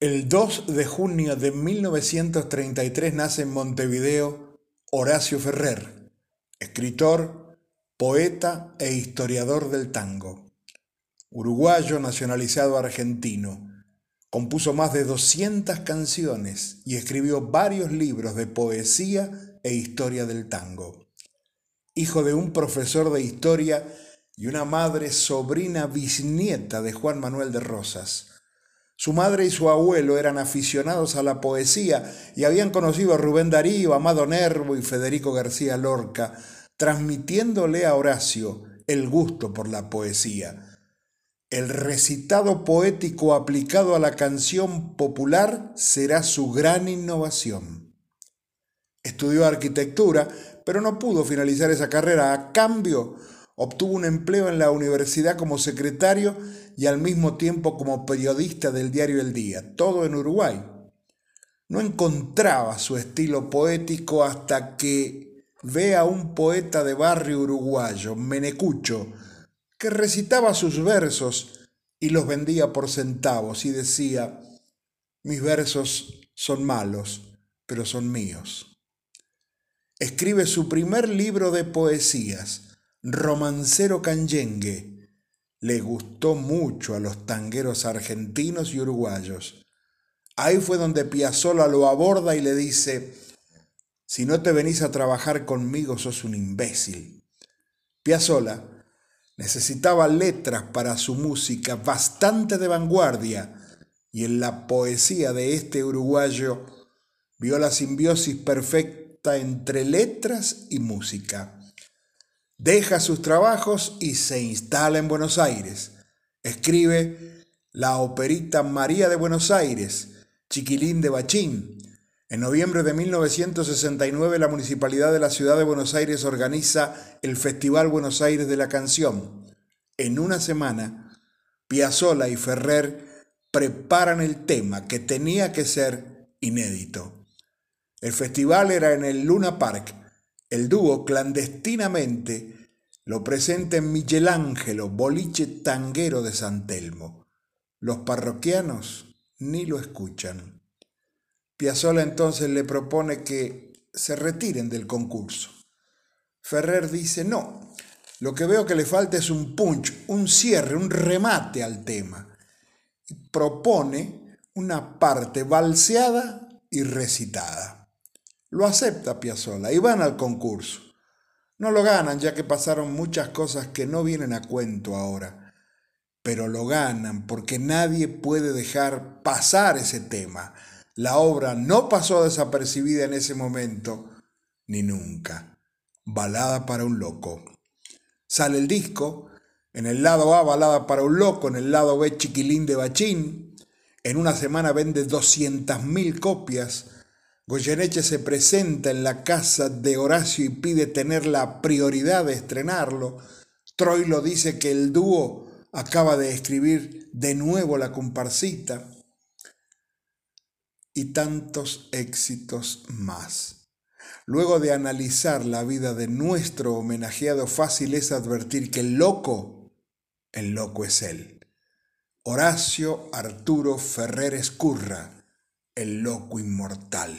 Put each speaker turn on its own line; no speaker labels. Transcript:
El 2 de junio de 1933 nace en Montevideo Horacio Ferrer, escritor, poeta e historiador del tango. Uruguayo nacionalizado argentino, compuso más de 200 canciones y escribió varios libros de poesía e historia del tango. Hijo de un profesor de historia y una madre sobrina bisnieta de Juan Manuel de Rosas su madre y su abuelo eran aficionados a la poesía y habían conocido a Rubén Darío, Amado Nervo y Federico García Lorca, transmitiéndole a Horacio el gusto por la poesía. El recitado poético aplicado a la canción popular será su gran innovación. Estudió arquitectura, pero no pudo finalizar esa carrera. A cambio, Obtuvo un empleo en la universidad como secretario y al mismo tiempo como periodista del diario El Día, todo en Uruguay. No encontraba su estilo poético hasta que ve a un poeta de barrio uruguayo, Menecucho, que recitaba sus versos y los vendía por centavos y decía, mis versos son malos, pero son míos. Escribe su primer libro de poesías, romancero canyengue. Le gustó mucho a los tangueros argentinos y uruguayos. Ahí fue donde Piazzolla lo aborda y le dice, si no te venís a trabajar conmigo sos un imbécil. Piazzolla necesitaba letras para su música bastante de vanguardia y en la poesía de este uruguayo vio la simbiosis perfecta entre letras y música. Deja sus trabajos y se instala en Buenos Aires. Escribe la operita María de Buenos Aires, Chiquilín de Bachín. En noviembre de 1969 la Municipalidad de la Ciudad de Buenos Aires organiza el Festival Buenos Aires de la Canción. En una semana, Piazzolla y Ferrer preparan el tema que tenía que ser inédito. El festival era en el Luna Park el dúo clandestinamente lo presenta en Michelangelo, boliche tanguero de San Telmo. Los parroquianos ni lo escuchan. Piazzolla entonces le propone que se retiren del concurso. Ferrer dice, no, lo que veo que le falta es un punch, un cierre, un remate al tema. Propone una parte balseada y recitada. Lo acepta Piazzolla y van al concurso. No lo ganan ya que pasaron muchas cosas que no vienen a cuento ahora, pero lo ganan porque nadie puede dejar pasar ese tema. La obra no pasó desapercibida en ese momento, ni nunca. Balada para un loco. Sale el disco, en el lado A, Balada para un loco, en el lado B, Chiquilín de Bachín. En una semana vende 200.000 copias Goyeneche se presenta en la casa de Horacio y pide tener la prioridad de estrenarlo. Troilo dice que el dúo acaba de escribir de nuevo la comparsita. Y tantos éxitos más. Luego de analizar la vida de nuestro homenajeado, fácil es advertir que el loco, el loco es él. Horacio Arturo Ferrer Escurra el loco inmortal.